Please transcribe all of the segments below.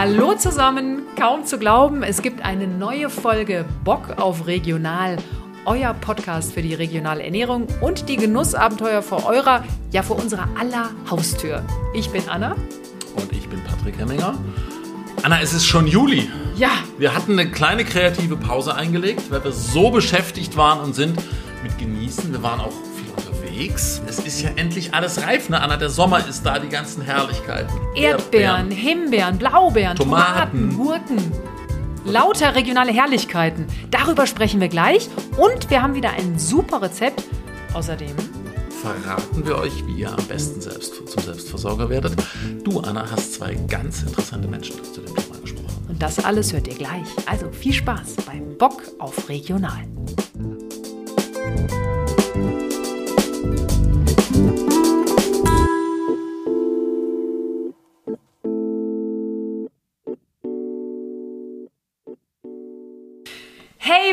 Hallo zusammen, kaum zu glauben, es gibt eine neue Folge Bock auf Regional, euer Podcast für die regionale Ernährung und die Genussabenteuer vor eurer, ja vor unserer aller Haustür. Ich bin Anna. Und ich bin Patrick Hemminger. Anna, es ist schon Juli. Ja. Wir hatten eine kleine kreative Pause eingelegt, weil wir so beschäftigt waren und sind mit Genießen. Wir waren auch unterwegs. Es ist ja endlich alles reif, ne? Anna, der Sommer ist da, die ganzen Herrlichkeiten. Erdbeeren, Himbeeren, Blaubeeren, Tomaten. Tomaten, Gurken. Lauter regionale Herrlichkeiten. Darüber sprechen wir gleich. Und wir haben wieder ein super Rezept. Außerdem Verraten wir euch, wie ihr am besten selbst zum Selbstversorger werdet. Du, Anna, hast zwei ganz interessante Menschen zu dem Thema gesprochen. Und das alles hört ihr gleich. Also viel Spaß beim Bock auf Regional.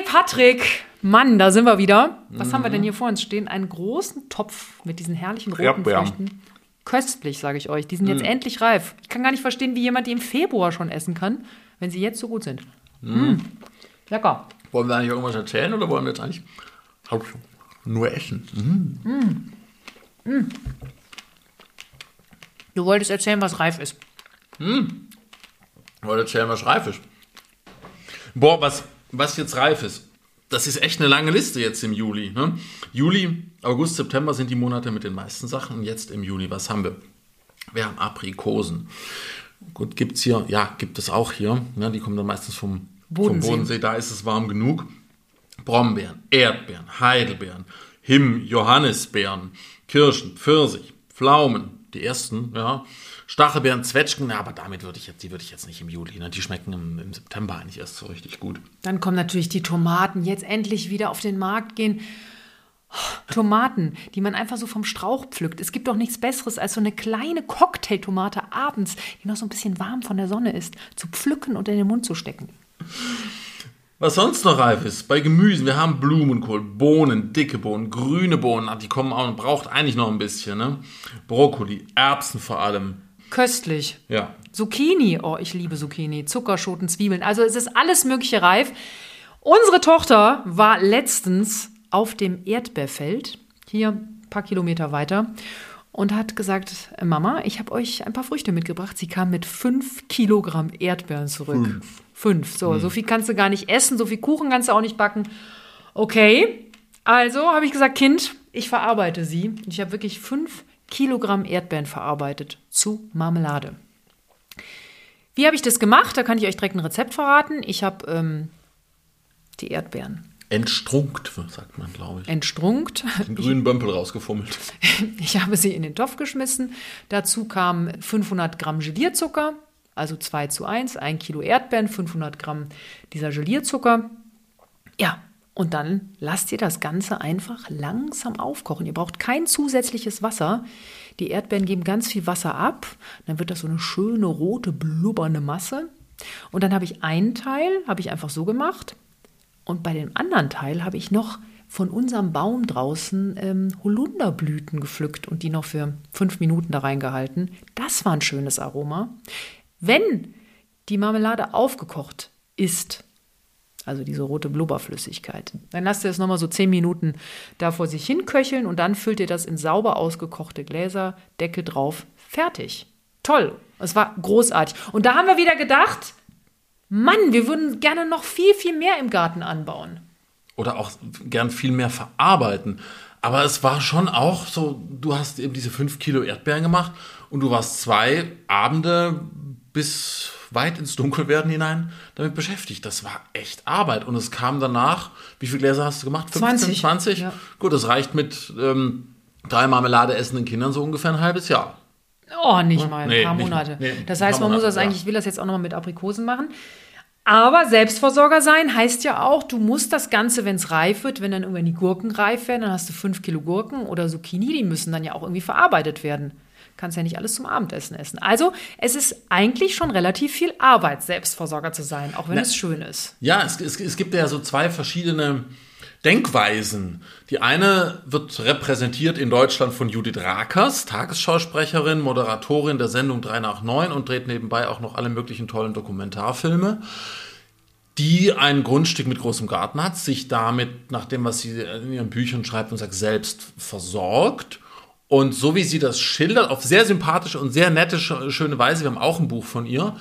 Patrick! Mann, da sind wir wieder. Was haben wir denn hier vor uns stehen? Einen großen Topf mit diesen herrlichen roten Erdbeeren. Früchten. Köstlich, sage ich euch. Die sind jetzt endlich reif. Ich kann gar nicht verstehen, wie jemand die im Februar schon essen kann, wenn sie jetzt so gut sind. Mm. Lecker. Wollen wir eigentlich irgendwas erzählen oder wollen wir jetzt eigentlich nur essen? Du wolltest erzählen, was reif ist. Wollen wir erzählen, was reif ist? Boah, was, was jetzt reif ist. Das ist echt eine lange Liste jetzt im Juli. Ne? Juli, August, September sind die Monate mit den meisten Sachen. Und jetzt im Juli, was haben wir? Wir haben Aprikosen. Gut, gibt's hier, ja, gibt es auch hier. Ne? Die kommen dann meistens vom Bodensee. vom Bodensee. Da ist es warm genug. Brombeeren, Erdbeeren, Heidelbeeren, Him, Johannisbeeren, Kirschen, Pfirsich, Pflaumen, die ersten, ja. Stachelbeeren, Zwetschgen, aber damit würde ich jetzt, die würde ich jetzt nicht im Juli. Ne? Die schmecken im, im September eigentlich erst so richtig gut. Dann kommen natürlich die Tomaten jetzt endlich wieder auf den Markt gehen. Tomaten, die man einfach so vom Strauch pflückt. Es gibt doch nichts Besseres, als so eine kleine Cocktailtomate abends, die noch so ein bisschen warm von der Sonne ist, zu pflücken und in den Mund zu stecken. Was sonst noch reif ist, bei Gemüsen, wir haben Blumenkohl, Bohnen, dicke Bohnen, grüne Bohnen, ah, die kommen auch und braucht eigentlich noch ein bisschen, ne? Brokkoli, Erbsen vor allem, Köstlich. ja. Zucchini, oh, ich liebe Zucchini, Zuckerschoten, Zwiebeln. Also es ist alles Mögliche reif. Unsere Tochter war letztens auf dem Erdbeerfeld, hier ein paar Kilometer weiter, und hat gesagt, "Äh, Mama, ich habe euch ein paar Früchte mitgebracht. Sie kam mit fünf Kilogramm Erdbeeren zurück. Fünf. Fünf. So, so viel kannst du gar nicht essen, so viel Kuchen kannst du auch nicht backen. Okay, also habe ich gesagt, Kind, ich verarbeite sie. Und Ich habe wirklich fünf Kilogramm Erdbeeren verarbeitet zu Marmelade. Wie habe ich das gemacht? Da kann ich euch direkt ein Rezept verraten. Ich habe ähm, die Erdbeeren Entstrunkt, sagt man, glaube ich. entstrunkt. Den grünen Bömpel rausgefummelt. Ich habe sie in den Topf geschmissen. Dazu kamen 500 Gramm Gelierzucker, also 2 zu 1, 1 Kilo Erdbeeren, 500 Gramm dieser Gelierzucker. Ja, und dann lasst ihr das Ganze einfach langsam aufkochen. Ihr braucht kein zusätzliches Wasser. Die Erdbeeren geben ganz viel Wasser ab. Dann wird das so eine schöne rote, blubbernde Masse. Und dann habe ich einen Teil, habe ich einfach so gemacht. Und bei dem anderen Teil habe ich noch von unserem Baum draußen ähm, Holunderblüten gepflückt und die noch für fünf Minuten da reingehalten. Das war ein schönes Aroma. Wenn die Marmelade aufgekocht ist, also diese rote Blubberflüssigkeit, dann lasst ihr es nochmal so zehn Minuten da vor sich hin köcheln und dann füllt ihr das in sauber ausgekochte Gläser, Deckel drauf, fertig. Toll. Es war großartig. Und da haben wir wieder gedacht, Mann, wir würden gerne noch viel, viel mehr im Garten anbauen. Oder auch gern viel mehr verarbeiten. Aber es war schon auch so, du hast eben diese fünf Kilo Erdbeeren gemacht und du warst zwei Abende bis weit ins Dunkelwerden hinein damit beschäftigt. Das war echt Arbeit. Und es kam danach, wie viele Gläser hast du gemacht? 15, 20. 20? Ja. Gut, das reicht mit ähm, drei Marmelade essenden Kindern so ungefähr ein halbes Jahr. Oh, nicht mal, ein Nee, paar. Monate. Nee, das heißt, man muss Monate, das ja. eigentlich, ich will das jetzt auch nochmal mit Aprikosen machen. Aber Selbstversorger sein heißt ja auch, du musst das Ganze, wenn es reif wird, wenn dann irgendwann die Gurken reif werden, dann hast du fünf Kilo Gurken oder Zucchini, die müssen dann ja auch irgendwie verarbeitet werden. Kannst ja nicht alles zum Abendessen essen. Also es ist eigentlich schon relativ viel Arbeit, Selbstversorger zu sein, auch wenn Na, es schön ist. Ja, es, es, es gibt ja so zwei verschiedene Denkweisen. Die eine wird repräsentiert in Deutschland von Judith Rakers, Tagesschausprecherin, Moderatorin der Sendung 3 nach 9 und dreht nebenbei auch noch alle möglichen tollen Dokumentarfilme, die ein Grundstück mit großem Garten hat, sich damit, nach dem, was sie in ihren Büchern schreibt und sagt, selbst versorgt. Und so wie sie das schildert, auf sehr sympathische und sehr nette, schöne Weise, wir haben auch ein Buch von ihr,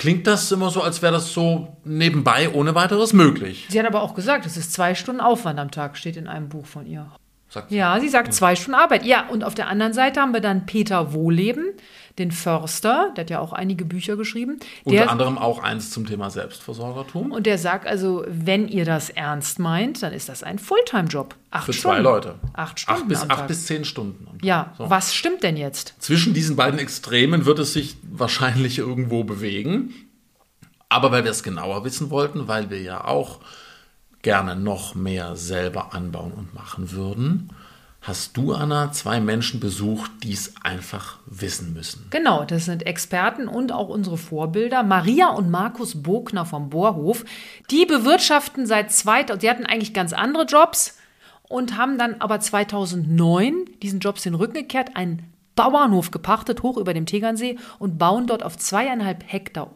klingt das immer so, als wäre das so nebenbei ohne weiteres möglich. Sie hat aber auch gesagt, es ist zwei Stunden Aufwand am Tag, steht in einem Buch von ihr. Sagt. Ja, sie sagt zwei Stunden Arbeit. Ja, und auf der anderen Seite haben wir dann Peter Wohleben, den Förster, der hat ja auch einige Bücher geschrieben. Unter Der, anderem auch eins zum Thema Selbstversorgertum. und der sagt also, wenn ihr das ernst meint, dann ist das ein Fulltime-Job. Acht Für Stunden. zwei Leute. Acht Stunden Acht bis, acht bis zehn Stunden. ja, So. was stimmt denn jetzt? Zwischen diesen beiden Extremen wird es sich wahrscheinlich irgendwo bewegen. Aber weil wir es genauer wissen wollten, weil wir ja auch gerne noch mehr selber anbauen und machen würden, hast du, Anna, zwei Menschen besucht, die es einfach wissen müssen. Genau, das sind Experten und auch unsere Vorbilder. Maria und Markus Bogner vom Bohrhof. Die bewirtschaften seit 2000, sie hatten eigentlich ganz andere Jobs und haben dann aber 2009 diesen Jobs den Rücken gekehrt, einen Bauernhof gepachtet, hoch über dem Tegernsee und bauen dort auf zweieinhalb Hektar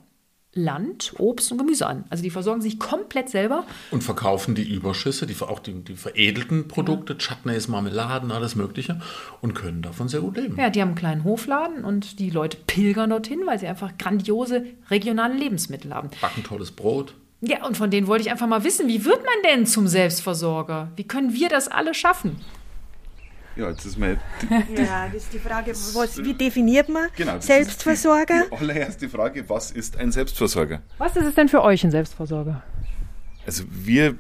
Land, Obst und Gemüse an. Also die versorgen sich komplett selber. Und verkaufen die Überschüsse, die, auch die, die veredelten Produkte, Chutneys, Marmeladen, alles Mögliche und können davon sehr gut leben. Ja, die haben einen kleinen Hofladen und die Leute pilgern dorthin, weil sie einfach grandiose regionale Lebensmittel haben. Backen tolles Brot. Ja, und von denen wollte ich einfach mal wissen, wie wird man denn zum Selbstversorger? Wie können wir das alle schaffen? Ja, jetzt ist mal Ja, das ist die Frage, was, wie definiert man genau, das Selbstversorger? Ist die, die allererste Frage, was ist ein Selbstversorger? Was ist es denn für euch ein Selbstversorger? Also wir,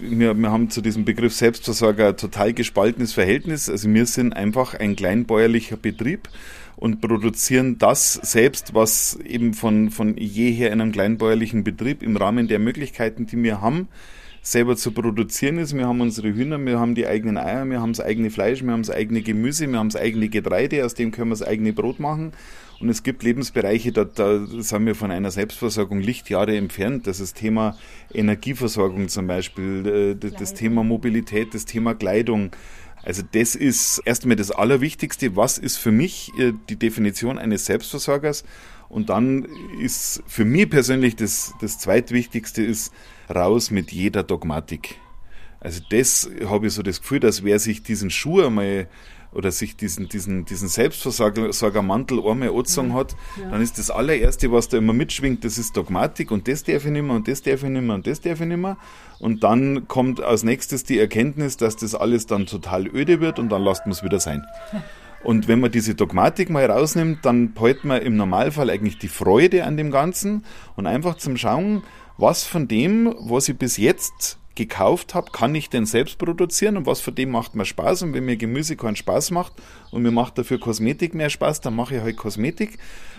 wir, wir haben zu diesem Begriff Selbstversorger ein total gespaltenes Verhältnis. Also wir sind einfach ein kleinbäuerlicher Betrieb und produzieren das selbst, was eben von, von jeher in einem kleinbäuerlichen Betrieb im Rahmen der Möglichkeiten, die wir haben, selber zu produzieren ist. Wir haben unsere Hühner, wir haben die eigenen Eier, wir haben das eigene Fleisch, wir haben das eigene Gemüse, wir haben das eigene Getreide, aus dem können wir das eigene Brot machen. Und es gibt Lebensbereiche, da, da sind wir von einer Selbstversorgung Lichtjahre entfernt. Das ist das Thema Energieversorgung zum Beispiel, äh, das, das Thema Mobilität, das Thema Kleidung. Also das ist erstmal das Allerwichtigste. Was ist für mich äh, die Definition eines Selbstversorgers? Und dann ist für mich persönlich das, das Zweitwichtigste ist raus mit jeder Dogmatik. Also das habe ich so das Gefühl, dass wer sich diesen Schuh einmal oder sich diesen, diesen, diesen Selbstversorgermantel einmal angezogen hat, dann ist das allererste, was da immer mitschwingt, das ist Dogmatik und das darf ich nicht mehr und das darf ich nicht mehr und das darf ich nicht mehr. Und dann kommt als nächstes die Erkenntnis, dass das alles dann total öde wird und dann lasst man es wieder sein. Und wenn man diese Dogmatik mal rausnimmt, dann behält man im Normalfall eigentlich die Freude an dem Ganzen und einfach zum Schauen, was von dem, was ich bis jetzt gekauft habe, kann ich denn selbst produzieren und was von dem macht mir Spaß. Und wenn mir Gemüse keinen Spaß macht und mir macht dafür Kosmetik mehr Spaß, dann mache ich halt Kosmetik.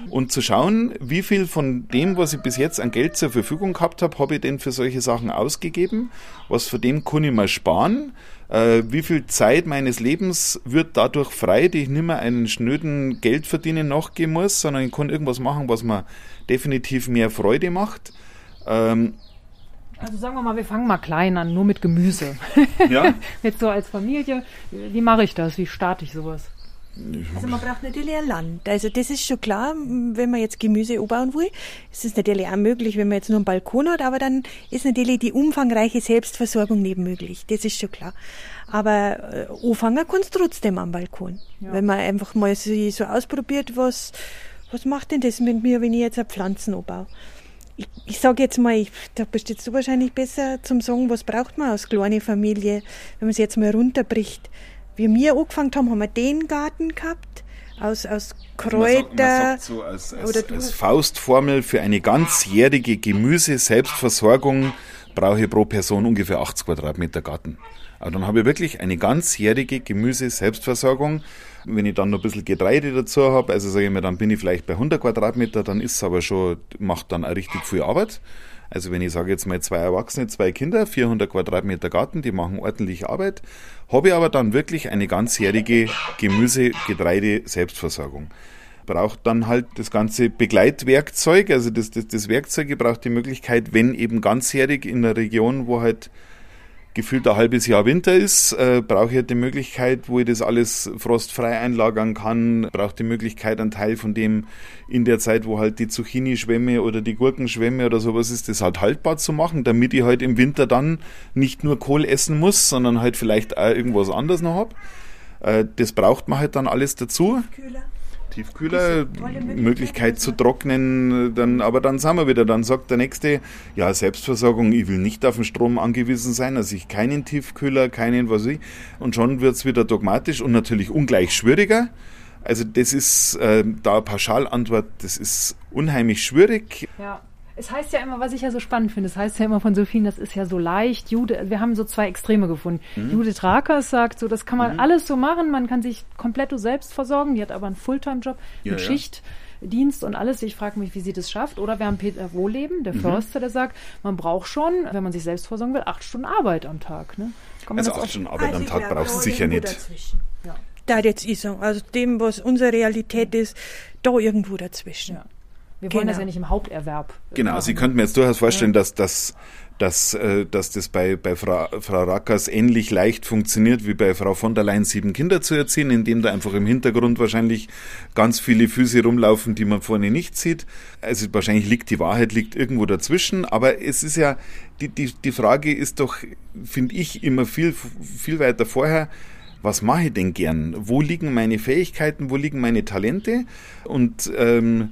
Und zu schauen, wie viel von dem, was ich bis jetzt an Geld zur Verfügung gehabt habe, habe ich denn für solche Sachen ausgegeben? Was von dem kann ich mal sparen? Äh, wie viel Zeit meines Lebens wird dadurch frei, die ich nicht mehr einen schnöden Geldverdienen nachgehen muss, sondern ich kann irgendwas machen, was mir definitiv mehr Freude macht. Also sagen wir mal, wir fangen mal klein an, nur mit Gemüse. ja, Jetzt so als Familie, wie mache ich das? Wie starte ich sowas? Also man braucht natürlich ein Land. Also das ist schon klar, wenn man jetzt Gemüse anbauen will. Es ist natürlich auch möglich, wenn man jetzt nur einen Balkon hat, aber dann ist natürlich die umfangreiche Selbstversorgung nicht möglich. Das ist schon klar. Aber äh, anfangen kannst du trotzdem am Balkon. Wenn man einfach mal so, so ausprobiert, was, was macht denn das mit mir, wenn ich jetzt eine Pflanzen anbaue? Ich, ich sage jetzt mal, ich, da bist jetzt du wahrscheinlich besser zum sagen, was braucht man als kleine Familie, wenn man es jetzt mal runterbricht. Wie wir angefangen haben, haben wir den Garten gehabt, aus, aus Also man sagt, man Kräuter. sagt so als, als, oder als Faustformel für eine ganzjährige Gemüse-Selbstversorgung brauche ich pro Person ungefähr 80 Quadratmeter Garten. Aber dann habe ich wirklich eine ganzjährige Gemüse-Selbstversorgung. Wenn ich dann noch ein bisschen Getreide dazu habe, also sage ich mir, dann bin ich vielleicht bei 100 Quadratmeter, dann ist es aber schon, macht dann auch richtig viel Arbeit. Also wenn ich sage jetzt mal zwei Erwachsene, zwei Kinder, 400 Quadratmeter Garten, die machen ordentlich Arbeit, habe ich aber dann wirklich eine ganzjährige Gemüse-, Getreide-, Selbstversorgung braucht dann halt das ganze Begleitwerkzeug, also das, das, das Werkzeug braucht die Möglichkeit, wenn eben ganzjährig in der Region, wo halt gefühlt ein halbes Jahr Winter ist, äh, brauche ich halt die Möglichkeit, wo ich das alles frostfrei einlagern kann, brauche die Möglichkeit, einen Teil von dem in der Zeit, wo halt die Zucchini-Schwämme oder die Gurkenschwämme oder sowas ist, das halt haltbar zu machen, damit ich halt im Winter dann nicht nur Kohl essen muss, sondern halt vielleicht auch irgendwas anderes noch hab. Äh, das braucht man halt dann alles dazu. Kühler. Tiefkühler, Möglichkeit zu trocknen, dann, aber dann sind wir wieder, dann sagt der Nächste, ja, Selbstversorgung, ich will nicht auf den Strom angewiesen sein, also ich keinen Tiefkühler, keinen, was ich, und schon wird's wieder dogmatisch und natürlich ungleich schwieriger. Also das ist äh, da Pauschalantwort, das ist unheimlich schwierig. Ja. Es heißt ja immer, was ich ja so spannend finde, es heißt ja immer von so vielen, das ist ja so leicht. Jude, wir haben so zwei Extreme gefunden. Mhm. Judith Rakers sagt so, das kann man mhm. alles so machen, man kann sich komplett selbst versorgen, die hat aber einen Fulltime-Job ja, mit ja. Schichtdienst und alles. Ich frage mich, wie sie das schafft. Oder wir haben Peter Wohleben, der mhm. Förster, der sagt, man braucht schon, wenn man sich selbst versorgen will, acht Stunden Arbeit am Tag. Ne? Also acht Stunden Arbeit also am Tag brauchst du sicher nicht. Ja. Da jetzt ist so. Also dem, was unsere Realität ist, da irgendwo dazwischen. Ja. Wir wollen genau. das ja nicht im Haupterwerb. Genau, machen. Sie könnten mir jetzt durchaus vorstellen, ja. dass, dass, dass, äh, dass das bei, bei Frau, Frau Rackers ähnlich leicht funktioniert wie bei Frau von der Leyen sieben Kinder zu erziehen, indem da einfach im Hintergrund wahrscheinlich ganz viele Füße rumlaufen, die man vorne nicht sieht. Also wahrscheinlich liegt die Wahrheit liegt irgendwo dazwischen, aber es ist ja, die, die, die Frage ist doch, finde ich, immer viel, viel weiter vorher, was mache ich denn gern? Wo liegen meine Fähigkeiten? Wo liegen meine Talente? Und ähm,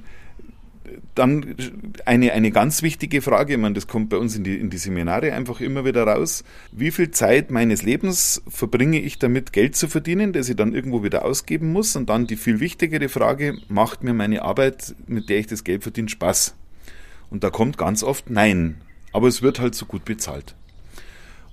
dann eine, eine ganz wichtige Frage, ich meine, das kommt bei uns in die, in die Seminare einfach immer wieder raus. Wie viel Zeit meines Lebens verbringe ich damit, Geld zu verdienen, das ich dann irgendwo wieder ausgeben muss? Und dann die viel wichtigere Frage, macht mir meine Arbeit, mit der ich das Geld verdiene, Spaß? Und da kommt ganz oft Nein. Aber es wird halt so gut bezahlt.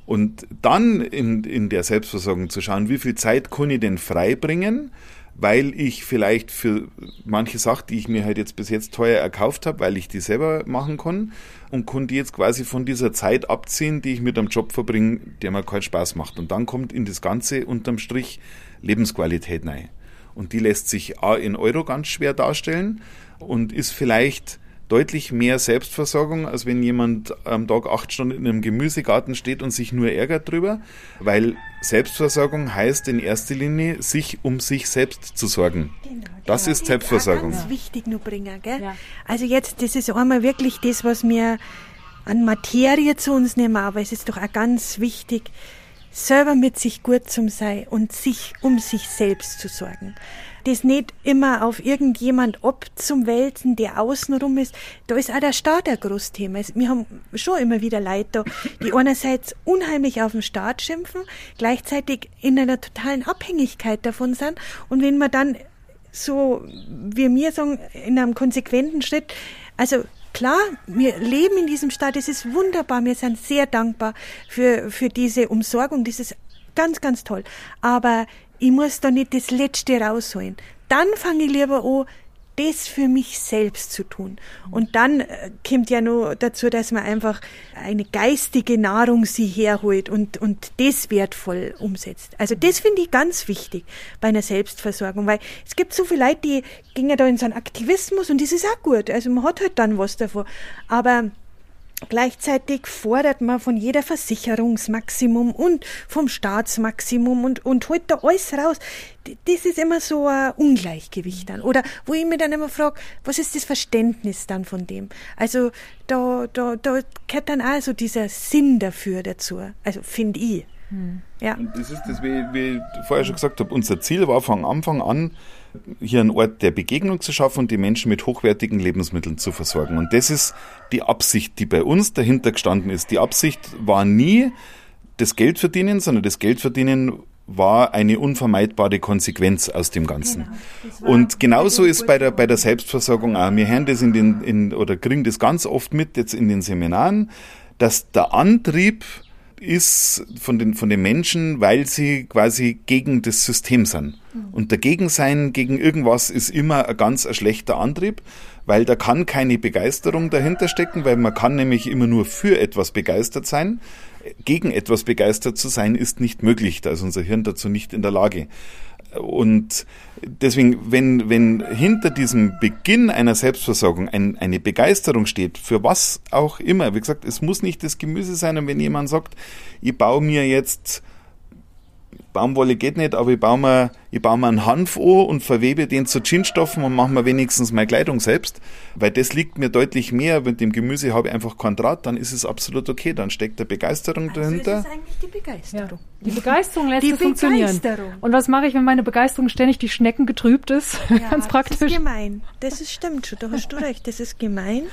Und dann in, in der Selbstversorgung zu schauen, wie viel Zeit kann ich denn freibringen, weil ich vielleicht für manche Sachen, die ich mir halt jetzt bis jetzt teuer erkauft habe, weil ich die selber machen kann und kann die jetzt quasi von dieser Zeit abziehen, die ich mit einem Job verbringe, der mir keinen Spaß macht. Und dann kommt in das Ganze unterm Strich Lebensqualität rein. Und die lässt sich A in Euro ganz schwer darstellen und ist vielleicht deutlich mehr Selbstversorgung, als wenn jemand am Tag acht Stunden in einem Gemüsegarten steht und sich nur ärgert drüber, weil Selbstversorgung heißt in erster Linie, sich um sich selbst zu sorgen. Genau, das genau. ist Selbstversorgung. Das ist ganz wichtig nur bringen, gell? Ja. Also jetzt, das ist einmal wirklich das, was wir an Materie zu uns nehmen, aber es ist doch auch ganz wichtig, selber mit sich gut zu sein und sich um sich selbst zu sorgen das nicht immer auf irgendjemand abzuwälzen, der außenrum ist. Da ist auch der Staat ein großes Thema. Wir haben schon immer wieder Leute da, die einerseits unheimlich auf den Staat schimpfen, gleichzeitig in einer totalen Abhängigkeit davon sind. Und wenn man dann so, wie wir sagen, in einem konsequenten Schritt, also klar, wir leben in diesem Staat, es ist wunderbar, wir sind sehr dankbar für, für diese Umsorgung, das ist ganz, ganz toll. Aber ich muss da nicht das Letzte rausholen. Dann fange ich lieber an, das für mich selbst zu tun. Und dann äh, kommt ja nur dazu, dass man einfach eine geistige Nahrung sie herholt und, und das wertvoll umsetzt. Also das finde ich ganz wichtig bei einer Selbstversorgung, weil es gibt so viele Leute, die gehen da in so einen Aktivismus und das ist auch gut. Also man hat halt dann was davon. Aber Gleichzeitig fordert man von jeder Versicherungsmaximum und vom Staatsmaximum und, und holt da alles raus. Das ist immer so ein Ungleichgewicht dann. Oder wo ich mich dann immer frage, was ist das Verständnis dann von dem? Also da, da, da gehört dann auch so dieser Sinn dafür dazu. Also finde ich. Ja. Und das ist das, wie, wie ich vorher schon gesagt habe, unser Ziel war von Anfang an, hier einen Ort der Begegnung zu schaffen und die Menschen mit hochwertigen Lebensmitteln zu versorgen. Und das ist die Absicht, die bei uns dahinter gestanden ist. Die Absicht war nie das Geld verdienen, sondern das Geld verdienen war eine unvermeidbare Konsequenz aus dem Ganzen. Genau, und genauso ist bei der, bei der Selbstversorgung auch. Wir hören das in den, in, oder kriegen das ganz oft mit jetzt in den Seminaren, dass der Antrieb ist von den, von den Menschen, weil sie quasi gegen das System sind. Mhm. Und dagegen sein gegen irgendwas ist immer ein ganz ein schlechter Antrieb, weil da kann keine Begeisterung dahinter stecken, weil man kann nämlich immer nur für etwas begeistert sein. Gegen etwas begeistert zu sein ist nicht möglich, da ist unser Hirn dazu nicht in der Lage. Und deswegen, wenn, wenn hinter diesem Beginn einer Selbstversorgung ein, eine Begeisterung steht, für was auch immer, wie gesagt, es muss nicht das Gemüse sein, und wenn jemand sagt, ich baue mir jetzt Baumwolle geht nicht, aber ich baue mir, ich baue mir einen Hanf an und verwebe den zu Ginstoffen und mache mir wenigstens meine Kleidung selbst, weil das liegt mir deutlich mehr. Mit dem Gemüse habe ich einfach Quadrat, dann ist es absolut okay, dann steckt der Begeisterung Also dahinter. ist es eigentlich die Begeisterung. Die Begeisterung lässt Die es funktionieren. Begeisterung. Und was mache ich, wenn meine Begeisterung ständig die Schnecken getrübt ist? Ja, Ganz Das praktisch. ist gemein. Das ist, stimmt schon, da hast du recht, das ist gemein.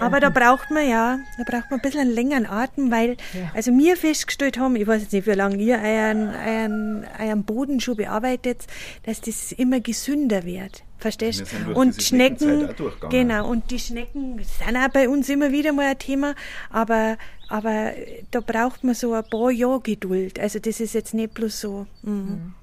Aber da braucht man ja, da braucht man ein bisschen einen längeren Atem, weil, Ja. also wir festgestellt haben, ich weiß jetzt nicht, wie lange ihr euren, euren, euren Boden schon bearbeitet, dass das immer gesünder wird. Verstehst durch Und Schnecken, genau, und die Schnecken sind auch bei uns immer wieder mal ein Thema, aber, aber da braucht man so ein paar Jahre Geduld. Also das ist jetzt nicht bloß so. Mhm.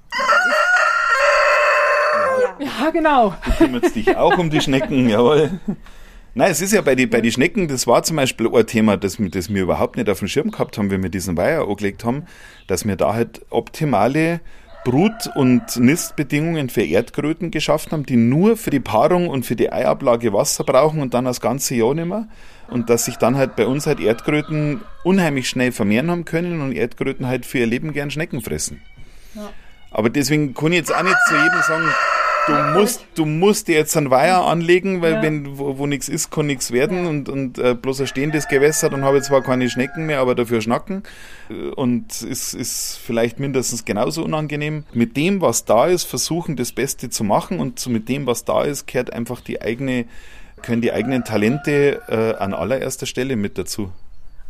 Ja, genau. kümmert dich auch um die Schnecken, jawohl. Nein, es ist ja bei den bei die Schnecken, das war zum Beispiel ein Thema, das, wir- das wir überhaupt nicht auf dem Schirm gehabt haben, wenn wir diesen Weiher angelegt haben, dass wir da halt optimale Brut- und Nistbedingungen für Erdkröten geschaffen haben, die nur für die Paarung und für die Eiablage Wasser brauchen und dann das ganze Jahr nicht mehr. Und dass sich dann halt bei uns halt Erdkröten unheimlich schnell vermehren haben können und Erdkröten halt für ihr Leben gern Schnecken fressen. Aber deswegen kann ich jetzt auch nicht zu jedem sagen, du musst, du musst dir jetzt einen Weiher anlegen, weil Ja. wenn wo, wo nichts ist, kann nichts werden und, und äh, bloß ein stehendes Gewässer, dann habe ich zwar keine Schnecken mehr, aber dafür Schnacken. Äh, Und es ist vielleicht mindestens genauso unangenehm. Mit dem, was da ist, versuchen das Beste zu machen und so mit dem, was da ist, kehrt einfach die eigene, können die eigenen Talente äh, an allererster Stelle mit dazu.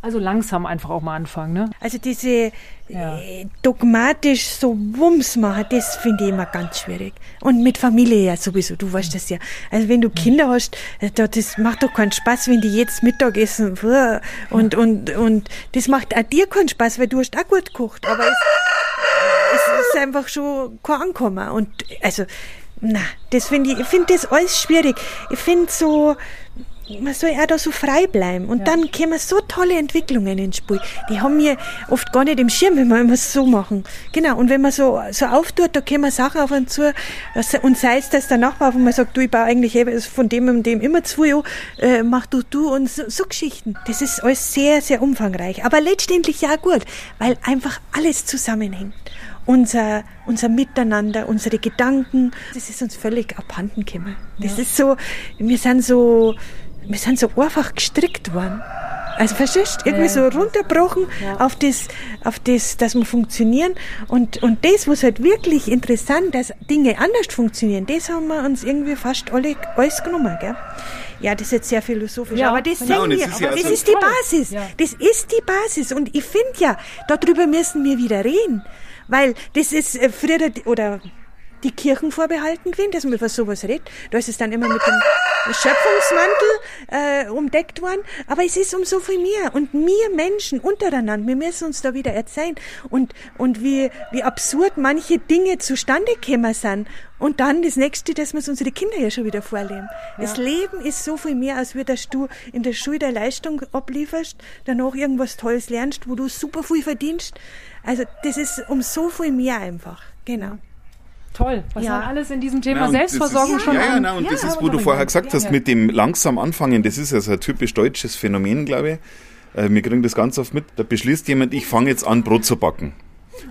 Also langsam einfach auch mal anfangen, ne? Also diese Ja. äh, dogmatisch so Wumms machen, das finde ich immer ganz schwierig. Und mit Familie ja sowieso, du weißt das ja. Also wenn du Kinder hast, äh, da, das macht doch keinen Spaß, wenn die jetzt Mittagessen wuh, und, und, und das macht auch dir keinen Spaß, weil du hast auch gut gekocht. Aber es, es ist einfach schon kein Ankommen. Und also, na, das finde ich, ich finde das alles schwierig. Ich finde so, man soll auch da so frei bleiben. Und dann kommen so tolle Entwicklungen ins Spiel. Die haben wir oft gar nicht im Schirm, wenn wir immer so machen. Genau. Und wenn man so, so auftut, da kommen Sachen auf uns zu. Und sei es, dass der Nachbar auf einmal sagt, du, ich baue eigentlich von dem und dem immer zwei Jahre, äh, mach du du und so, so Geschichten. Das ist alles sehr, sehr umfangreich. Aber letztendlich ja gut, weil einfach alles zusammenhängt unser, unser Miteinander, unsere Gedanken, das ist uns völlig abhanden gekommen. Das ist so, wir sind so, wir sind so einfach gestrickt worden. Also verstehst du? Irgendwie so runterbrochen auf das, auf das, dass wir funktionieren. Und, und das, was halt wirklich interessant, dass Dinge anders funktionieren, das haben wir uns irgendwie fast alle alles genommen, gell? Ja, das ist jetzt sehr philosophisch, Ja, aber das ja, es wir. ist ja aber das ist die. Basis. Ja. Das ist die Basis. Und ich finde ja, darüber müssen wir wieder reden. Weil das ist äh, früher, oder die Kirchen vorbehalten gewesen, dass man über sowas redet. Da ist es dann immer mit dem Schöpfungsmantel äh, umdeckt worden. Aber es ist um so viel mehr. Und wir Menschen untereinander, wir müssen uns da wieder erzählen. Und, und wie, wie absurd manche Dinge zustande gekommen sind. Und dann das Nächste, dass wir es unsere Kinder ja schon wieder vorleben. Das Leben ist so viel mehr, als wie dass du in der Schule der Leistung ablieferst, danach irgendwas Tolles lernst, wo du super viel verdienst. Also das ist um so viel mehr einfach. Genau. Toll. Was Ja. man alles in diesem Thema das Selbstversorgung ist, schon Ja, ja, na, und Ja, das ist, wo du vorher gesagt hast, mit dem langsam anfangen, das ist ja so ein typisch deutsches Phänomen, glaube ich. Äh, Wir kriegen das ganz oft mit. Da beschließt jemand, ich fange jetzt an, Brot zu backen.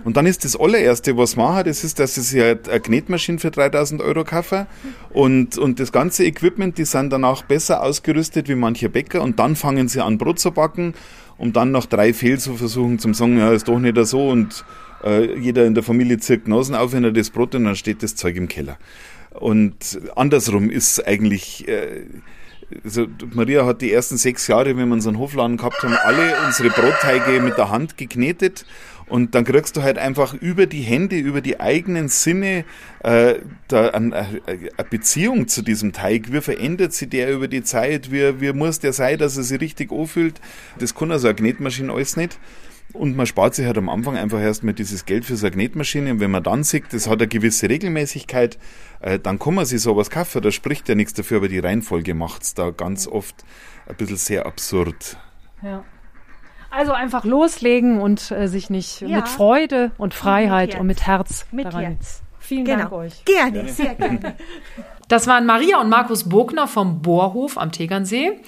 Und dann ist das allererste, was machen, das ist, dass sie sich halt eine Knetmaschine für 3000 Euro kaufen und, und das ganze Equipment, die sind danach besser ausgerüstet wie manche Bäcker und dann fangen sie an, Brot zu backen, um dann nach drei Fehlversuchen zum sagen, ja, ist doch nicht so und äh, jeder in der Familie zirkt Nasen auf, wenn er das Brot und dann steht das Zeug im Keller. Und andersrum ist eigentlich, äh, also Maria hat die ersten sechs Jahre, wenn wir unseren Hofladen gehabt haben, alle unsere Brotteige mit der Hand geknetet. Und dann kriegst du halt einfach über die Hände, über die eigenen Sinne äh, da eine, eine Beziehung zu diesem Teig. Wie verändert sich der über die Zeit? Wie, wie muss der sein, dass er sich richtig anfühlt? Das kann also eine Knetmaschine alles nicht. Und man spart sich halt am Anfang einfach erstmal dieses Geld für so eine Knetmaschine. Und wenn man dann sieht, das hat eine gewisse Regelmäßigkeit, äh, dann kann man sich sowas kaufen. Da spricht ja nichts dafür, aber die Reihenfolge macht's da ganz oft ein bisschen sehr absurd. Ja. Also einfach loslegen und äh, sich nicht Ja. mit Freude und Freiheit Herz. und mit Herz Mit. Herz. Vielen genau. Dank euch. Gerne, sehr gerne. Das waren Maria und Markus Bogner vom Bohrhof am Tegernsee.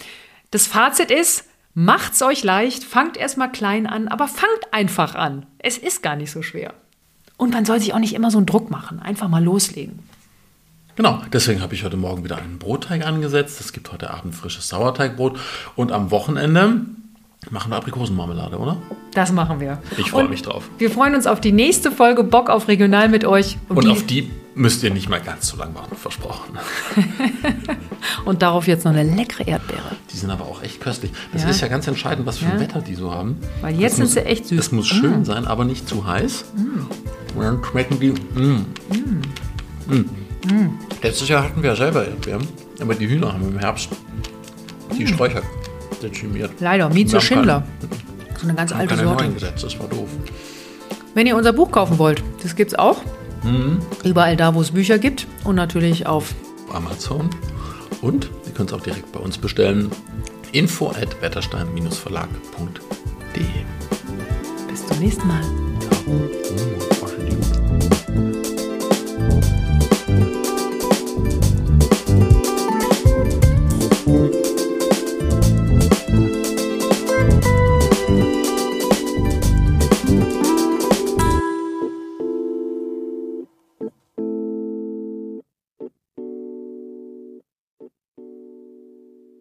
Das Fazit ist, macht's euch leicht, fangt erstmal klein an, aber fangt einfach an. Es ist gar nicht so schwer. Und man soll sich auch nicht immer so einen Druck machen, einfach mal loslegen. Genau, deswegen habe ich heute Morgen wieder einen Brotteig angesetzt. Es gibt heute Abend frisches Sauerteigbrot. Und am Wochenende machen wir Aprikosenmarmelade, oder? Das machen wir. Ich freue mich drauf. Wir freuen uns auf die nächste Folge Bock auf Regional mit euch. Und auf die müsst ihr nicht mal ganz so lange warten, versprochen. und darauf jetzt noch eine leckere Erdbeere. Die sind aber auch echt köstlich. Das Ja. ist ja ganz entscheidend, was für ein Ja. Wetter die so haben. Weil jetzt Das sind muss- sie echt süß. Es muss schön sein, aber nicht zu heiß. Und dann schmecken die. Mm. Mm. Letztes Jahr hatten wir ja selber Erdbeeren, aber die Hühner haben im Herbst die Sträucher dezimiert. Leider, Mieze Schindler. So eine ganz alte keine Sorte. neuen gesetzt, das war doof. Wenn ihr unser Buch kaufen wollt, das gibt's auch. Mhm. Überall da, wo es Bücher gibt. Und natürlich auf Amazon. Und ihr könnt es auch direkt bei uns bestellen. Info at wetterstein-verlag.de bis zum nächsten Mal. Oh.